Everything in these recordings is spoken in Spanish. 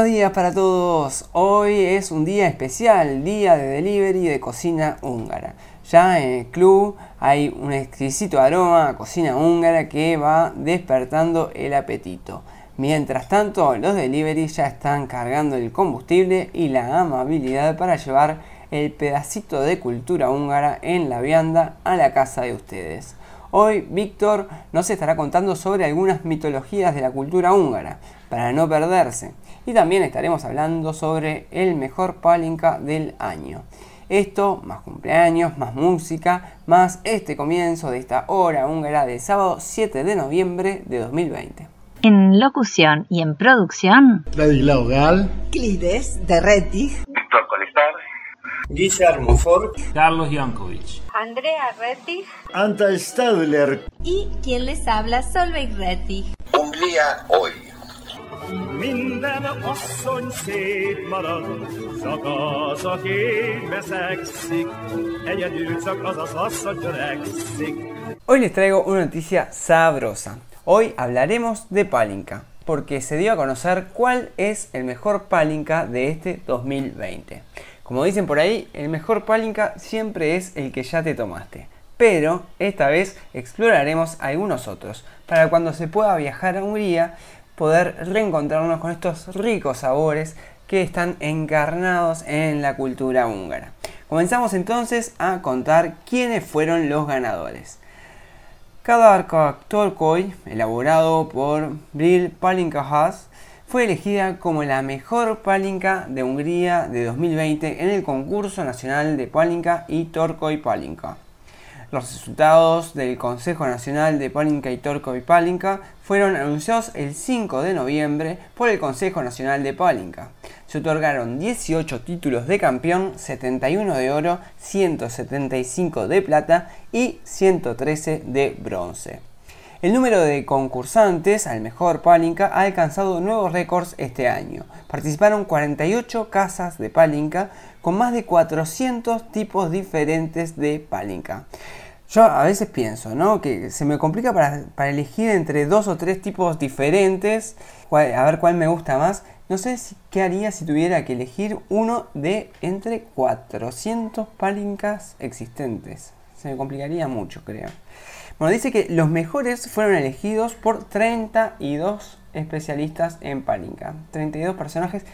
Buenos días para todos. Hoy es un día especial, día de delivery de cocina húngara. Ya en el club hay un exquisito aroma a cocina húngara que va despertando el apetito. Mientras tanto, los deliveries ya están cargando el combustible y la amabilidad para llevar el pedacito de cultura húngara en la vianda a la casa de ustedes. Hoy Víctor nos estará contando sobre algunas mitologías de la cultura húngara, para no perderse. Y también estaremos hablando sobre el mejor palinka del año. Esto, más cumpleaños, más música, más este comienzo de esta hora húngara de sábado 7 de noviembre de 2020. En locución y en producción, Ladislao Gal, Clides de Rettich, Víctor Colestar, Guillermo Ford, Carlos Jankovic. Andrea Rettich Anta Stadler, y quien les habla Solveig Rettich. Hungría hoy. Hoy les traigo una noticia sabrosa. Hoy hablaremos de Palinka, porque se dio a conocer cuál es el mejor Palinka de este 2020. Como dicen por ahí, el mejor Palinka siempre es el que ya te tomaste. Pero esta vez exploraremos algunos otros, para cuando se pueda viajar a Hungría poder reencontrarnos con estos ricos sabores que están encarnados en la cultura húngara. Comenzamos entonces a contar quiénes fueron los ganadores. Cada Torkoy, elaborado por Bril Palinka fue elegida como la mejor palinka de Hungría de 2020 en el concurso nacional de palinka y Torkoy Palinka. Los resultados del Consejo Nacional de Palinka y Torco y Palinka fueron anunciados el 5 de noviembre por el Consejo Nacional de Palinka. Se otorgaron 18 títulos de campeón, 71 de oro, 175 de plata y 113 de bronce. El número de concursantes al mejor Palinka ha alcanzado nuevos récords este año. Participaron 48 casas de Palinka con más de 400 tipos diferentes de Palinka. Yo a veces pienso, ¿no? Que se me complica para, elegir entre dos o tres tipos diferentes, a ver cuál me gusta más. No sé qué haría si tuviera que elegir uno de entre 400 palinkas existentes. Se me complicaría mucho, creo. Bueno, dice que los mejores fueron elegidos por 32 especialistas en palinka. 32 personajes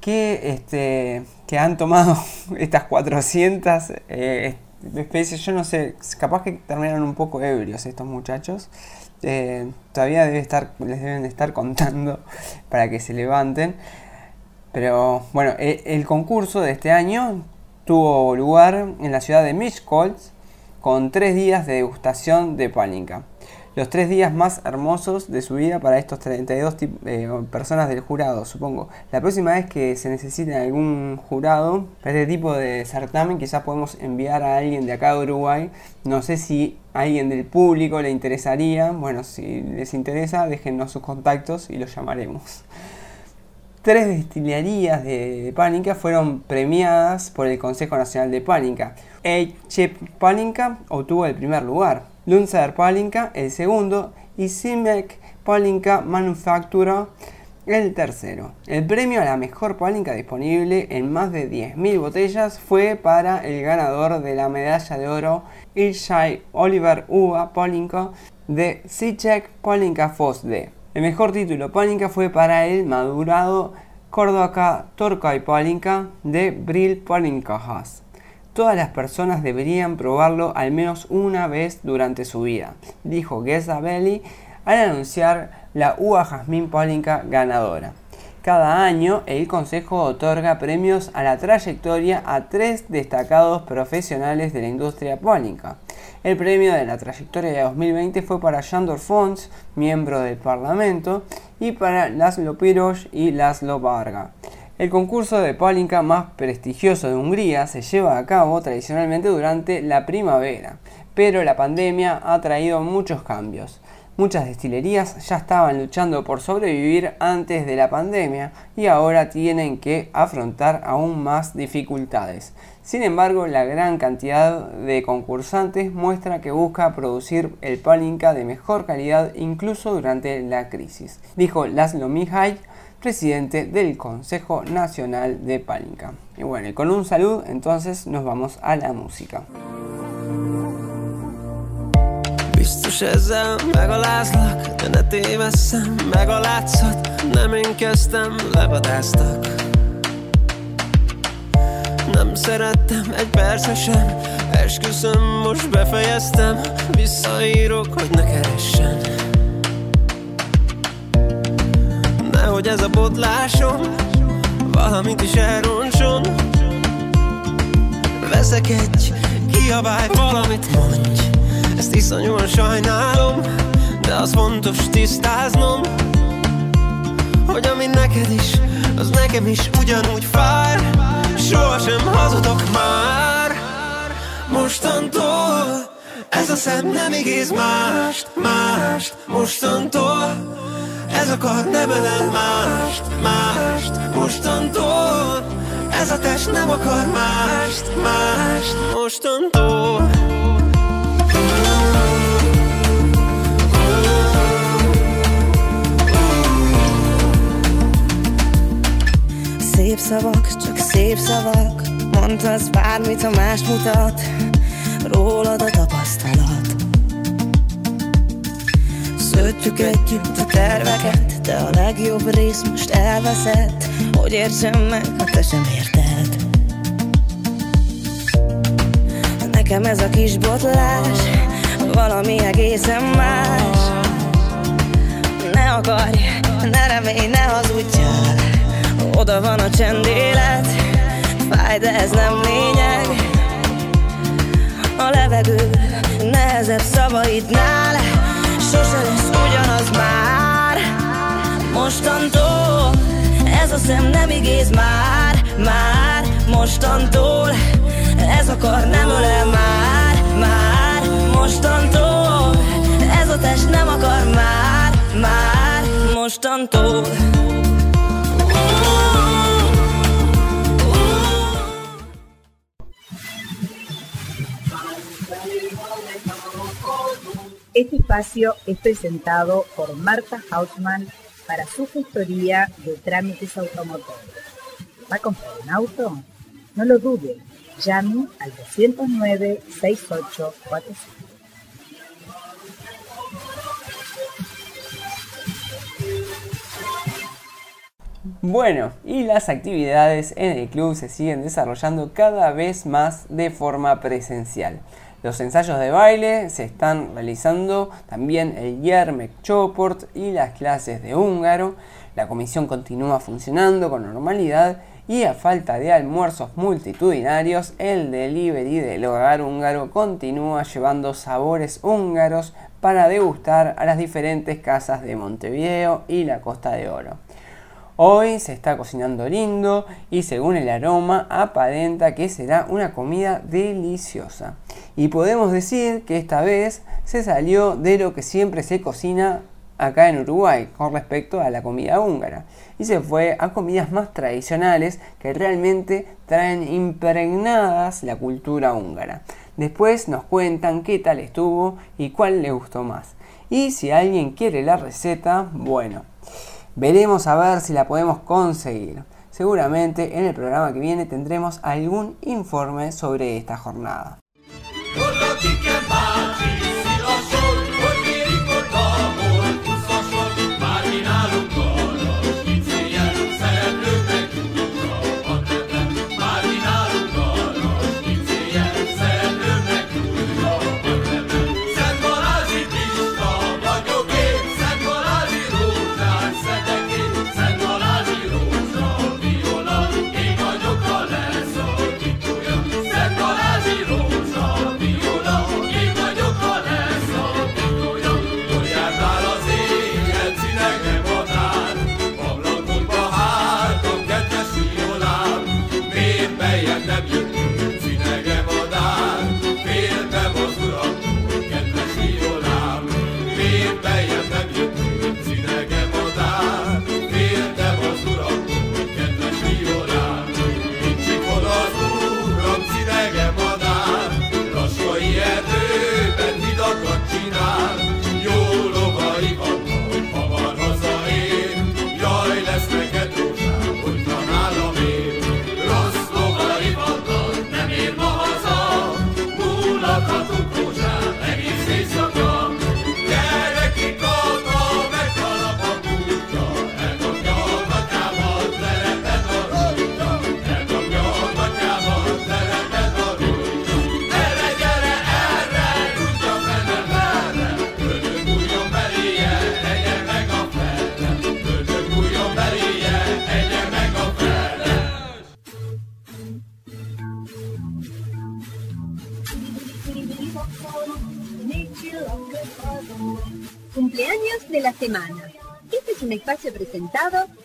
que, este, que han tomado estas 400 eh, especies, yo no sé, capaz que terminan un poco ebrios estos muchachos. Eh, todavía debe estar, les deben estar contando para que se levanten. Pero bueno, e, el, concurso de este año tuvo lugar en la ciudad de Miskolc con tres días de degustación de palinka los tres días más hermosos de su vida para estos 32 eh, personas del jurado, supongo. La próxima vez que se necesite algún jurado para este tipo de certamen, quizás podemos enviar a alguien de acá de Uruguay. No sé si a alguien del público le interesaría. Bueno, si les interesa, déjennos sus contactos y los llamaremos. Tres destilerías de pánica fueron premiadas por el Consejo Nacional de Pánica. Chep Pánica obtuvo el primer lugar. Lunzer Palinka el segundo y Simek Palinka Manufactura el tercero. El premio a la mejor palinka disponible en más de 10.000 botellas fue para el ganador de la medalla de oro Ilshai Oliver Uva Palinka de Sichek Palinka Fosde. El mejor título palinka fue para el madurado Córdoba Torkai Palinka de Bril Palinka Haas. Todas las personas deberían probarlo al menos una vez durante su vida, dijo Gesa Belli al anunciar la uva Jazmín Palinka ganadora. Cada año el Consejo otorga premios a la trayectoria a tres destacados profesionales de la industria pólica. El premio de la trayectoria de 2020 fue para Shandor Fons, miembro del Parlamento, y para Laszlo Piros y Laszlo Varga. El concurso de Palinka más prestigioso de Hungría se lleva a cabo tradicionalmente durante la primavera, pero la pandemia ha traído muchos cambios. Muchas destilerías ya estaban luchando por sobrevivir antes de la pandemia y ahora tienen que afrontar aún más dificultades. Sin embargo, la gran cantidad de concursantes muestra que busca producir el palinka de mejor calidad incluso durante la crisis, dijo Laszlo Mihai, presidente del Consejo Nacional de Palinka. Y bueno, y con un saludo entonces nos vamos a la música. Biztos ezzel megalázlak, de ne tévesszem meg a látszat Nem én kezdtem, levadáztak Nem szerettem egy percre sem Esküszöm, most befejeztem Visszaírok, hogy ne keressen. Nehogy ez a botlásom Valamit is elroncson. Veszek egy, kiabálj, valamit mondj ezt iszonyúan sajnálom De az fontos tisztáznom Hogy ami neked is, az nekem is ugyanúgy fáj Sohasem hazudok már. Mostantól Ez a szem nem igéz mást, mást. Mostantól ez akar nem ölel mást, mást. Mostantól ez a test nem akar mást, mást. Mostantól Szép szavak, csak szép szavak. Mondhatsz bármit, ha más mutat. Rólad a tapasztalat. Szötjük együtt a terveket De a legjobb rész most elveszett. Hogy értsem meg, ha te sem érted. Nekem ez a kis botlás Valami egészen más. Ne akarj, ne remélj, ne hazudjál oda van a csendélet Fáj, de ez nem lényeg. A levegő nehezebb szavaidnál. Sose lesz ugyanaz már. Mostantól ez a szem nem igéz már. Már mostantól ez akar nem ölel már. Már mostantól ez a test nem akar már. Már mostantól Este espacio es presentado por Marta Hausmann para su gestoría de trámites automotores. ¿Va a comprar un auto? No lo dude, llame al 209-6845. Bueno, y las actividades en el club se siguen desarrollando cada vez más de forma presencial. Los ensayos de baile se están realizando también el Yermek Choport y las clases de húngaro. La comisión continúa funcionando con normalidad y a falta de almuerzos multitudinarios, el delivery del hogar húngaro continúa llevando sabores húngaros para degustar a las diferentes casas de Montevideo y la Costa de Oro. Hoy se está cocinando lindo y según el aroma aparenta que será una comida deliciosa. Y podemos decir que esta vez se salió de lo que siempre se cocina acá en Uruguay con respecto a la comida húngara y se fue a comidas más tradicionales que realmente traen impregnadas la cultura húngara. Después nos cuentan qué tal estuvo y cuál le gustó más. Y si alguien quiere la receta, bueno, Veremos a ver si la podemos conseguir. Seguramente en el programa que viene tendremos algún informe sobre esta jornada.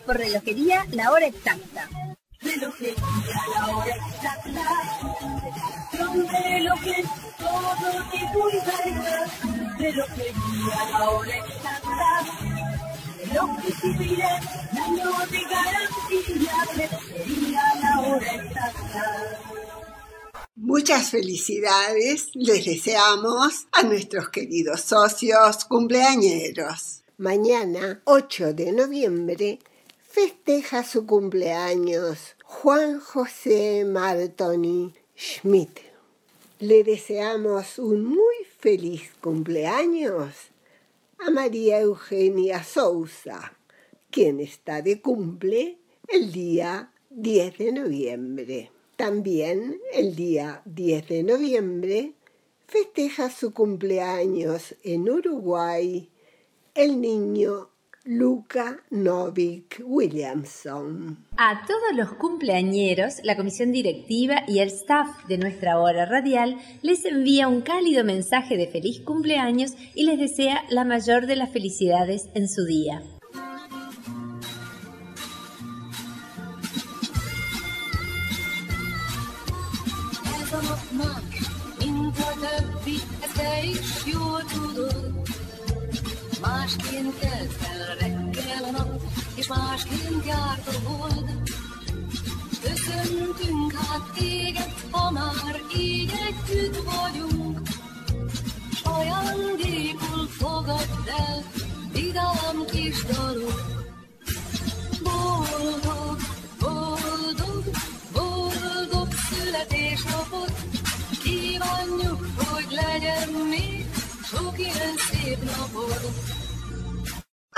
Por Relojería La Hora Exacta. Relojería La Hora Exacta. Relojería La Hora Exacta. Muchas felicidades les deseamos a nuestros queridos socios cumpleañeros. Mañana, 8 de noviembre, festeja su cumpleaños Juan José Martoni Schmidt. Le deseamos un muy feliz cumpleaños a María Eugenia Sousa, quien está de cumple el día 10 de noviembre. También el día 10 de noviembre festeja su cumpleaños en Uruguay el niño Luca Novik Williamson. A todos los cumpleañeros, la comisión directiva y el staff de nuestra hora radial les envía un cálido mensaje de feliz cumpleaños y les desea la mayor de las felicidades en su día. Másként kelt fel reggel a nap, és másként járt a hold. Köszöntünk hát téged, ha már így együtt vagyunk.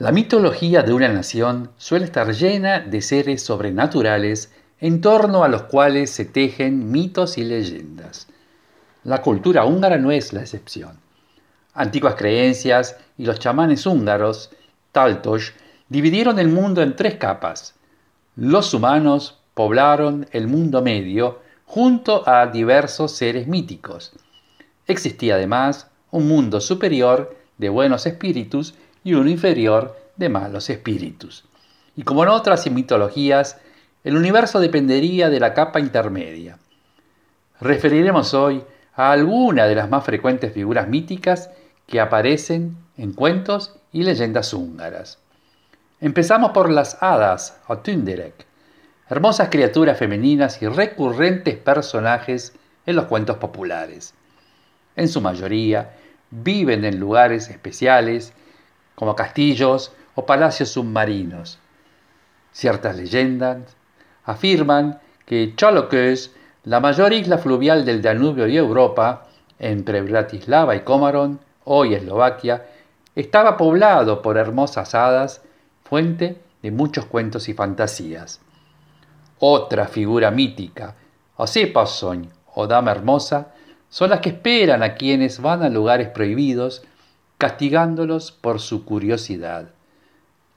La mitología de una nación suele estar llena de seres sobrenaturales en torno a los cuales se tejen mitos y leyendas. La cultura húngara no es la excepción. Antiguas creencias y los chamanes húngaros, Taltos, dividieron el mundo en tres capas. Los humanos poblaron el mundo medio junto a diversos seres míticos. Existía además un mundo superior de buenos espíritus y uno inferior de malos espíritus. Y como en otras mitologías, el universo dependería de la capa intermedia. Referiremos hoy a alguna de las más frecuentes figuras míticas que aparecen en cuentos y leyendas húngaras. Empezamos por las hadas o Tünderek, hermosas criaturas femeninas y recurrentes personajes en los cuentos populares. En su mayoría, viven en lugares especiales como castillos o palacios submarinos. Ciertas leyendas afirman que Cholokös, la mayor isla fluvial del Danubio y Europa, entre Bratislava y Komaron, hoy Eslovaquia, estaba poblado por hermosas hadas, fuente de muchos cuentos y fantasías. Otra figura mítica, Osepasoñ o Dama Hermosa, son las que esperan a quienes van a lugares prohibidos, castigándolos por su curiosidad.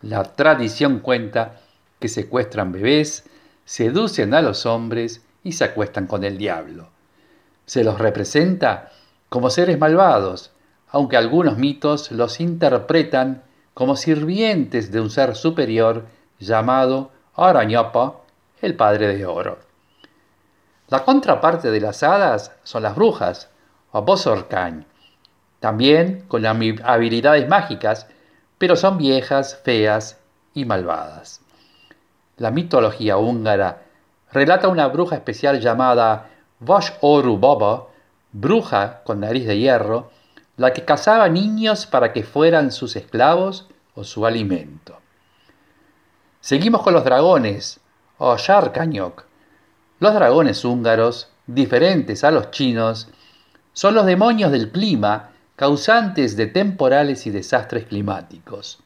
La tradición cuenta que secuestran bebés, seducen a los hombres y se acuestan con el diablo. Se los representa como seres malvados, aunque algunos mitos los interpretan como sirvientes de un ser superior llamado Arañapa, el padre de oro. La contraparte de las hadas son las brujas, o Bosorkain, también con habilidades mágicas, pero son viejas, feas y malvadas. La mitología húngara relata una bruja especial llamada Vash Oru Baba, bruja con nariz de hierro, la que cazaba niños para que fueran sus esclavos o su alimento. Seguimos con los dragones, o Sharkanyok. Los dragones húngaros, diferentes a los chinos, son los demonios del clima causantes de temporales y desastres climáticos.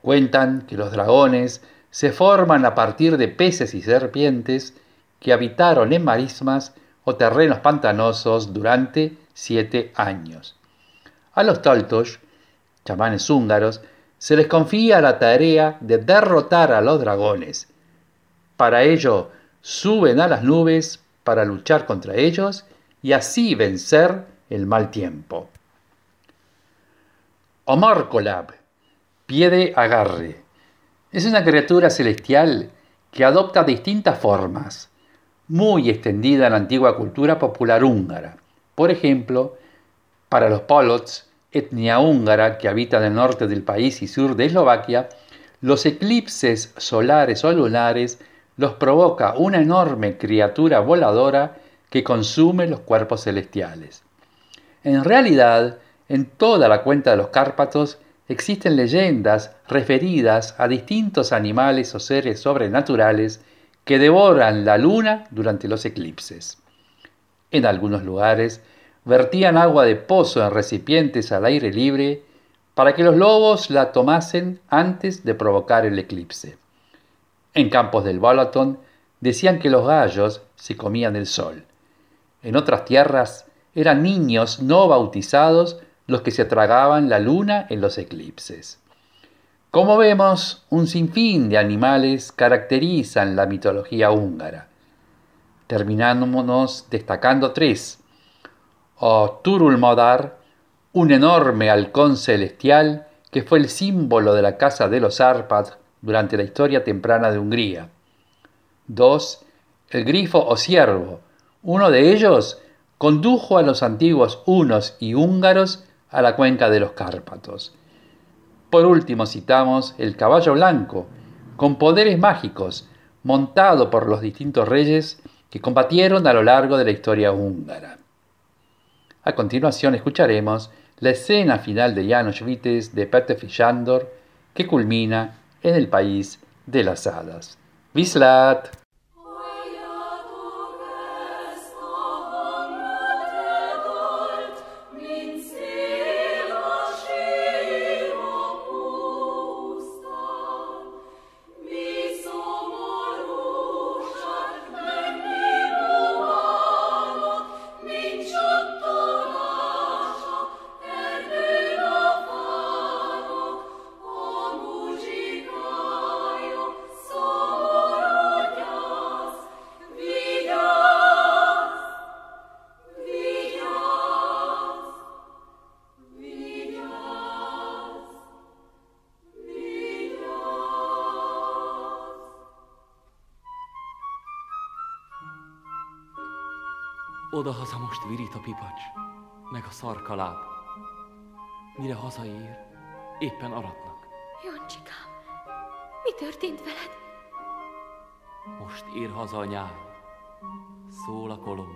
Cuentan que los dragones se forman a partir de peces y serpientes que habitaron en marismas o terrenos pantanosos durante siete años. A los Toltosh, chamanes húngaros, se les confía la tarea de derrotar a los dragones. Para ello, suben a las nubes para luchar contra ellos y así vencer el mal tiempo. Omorkolab, pie de agarre, es una criatura celestial que adopta distintas formas, muy extendida en la antigua cultura popular húngara. Por ejemplo, para los Polots, etnia húngara que habita el norte del país y sur de Eslovaquia, los eclipses solares o lunares los provoca una enorme criatura voladora que consume los cuerpos celestiales. En realidad, en toda la cuenta de los Cárpatos existen leyendas referidas a distintos animales o seres sobrenaturales que devoran la luna durante los eclipses. En algunos lugares vertían agua de pozo en recipientes al aire libre para que los lobos la tomasen antes de provocar el eclipse. En campos del Balaton decían que los gallos se comían el sol. En otras tierras eran niños no bautizados los que se tragaban la luna en los eclipses. Como vemos, un sinfín de animales caracterizan la mitología húngara. Terminándonos destacando tres. O Turulmodar, un enorme halcón celestial que fue el símbolo de la casa de los Árpad durante la historia temprana de Hungría. Dos, El grifo o ciervo. Uno de ellos condujo a los antiguos hunos y húngaros a la cuenca de los Cárpatos. Por último citamos el caballo blanco, con poderes mágicos, montado por los distintos reyes que combatieron a lo largo de la historia húngara. A continuación escucharemos la escena final de Janos Vites de Peter Fishandor, que culmina en el país de las hadas. Vislat! Oda-haza most virít a pipacs, meg a szarkaláb. Mire hazaér, éppen aratnak. Jancsikám, mi történt veled? Most ér haza a nyáj. Szól a kolomb.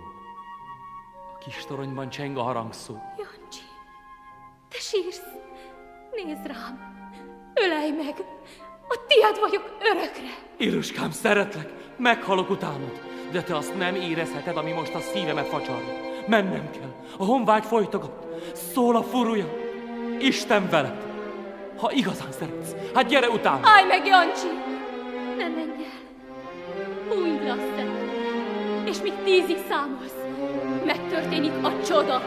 A kis toronyban cseng a harangszó. Jancsi, te sírsz. Nézd rám, ölej meg. A tiéd vagyok örökre. Éruskám, szeretlek, meghalok utánad, de te azt nem érezheted, ami most a szívemet facsarja. Mennem kell, a honvágy folytogat, szól a furúja. Isten veled! Ha igazán szeretsz, hát gyere utána! Állj meg, Jancsi! Ne menj el! Hújd le a szemed, és míg tízig számolsz, megtörténik a csoda.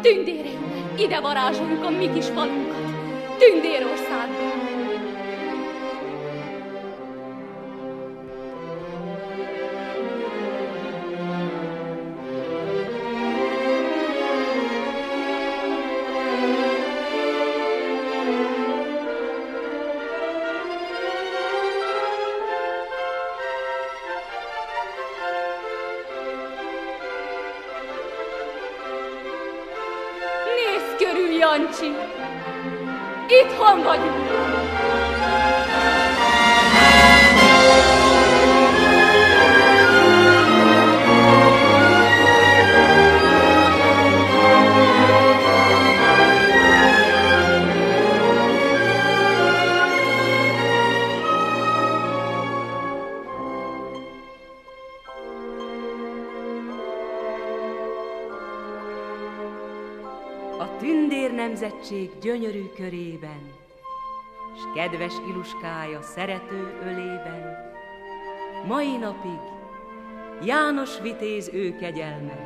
Tündéreimmel ide varázsoljuk a mi kis falunkat, Tündérországba. Nemzetség gyönyörű körében, s kedves iluskája szerető ölében. Mai napig János vitéz ő kegyelme,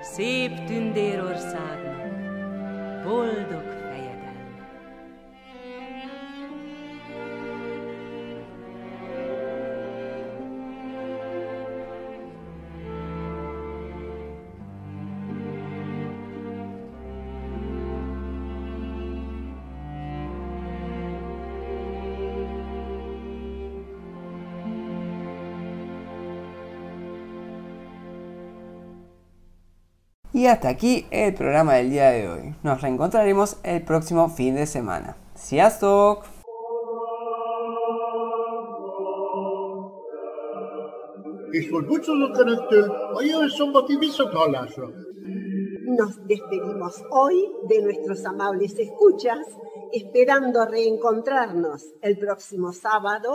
szép tündérországnak, boldog Y hasta aquí el programa del día de hoy. Nos reencontraremos el próximo fin de semana. Sziasztok! És most búcsúzok Önöktől a jövő szombati visszathallásra. Nos despedimos hoy de nuestros amables escuchas, esperando reencontrarnos el próximo sábado.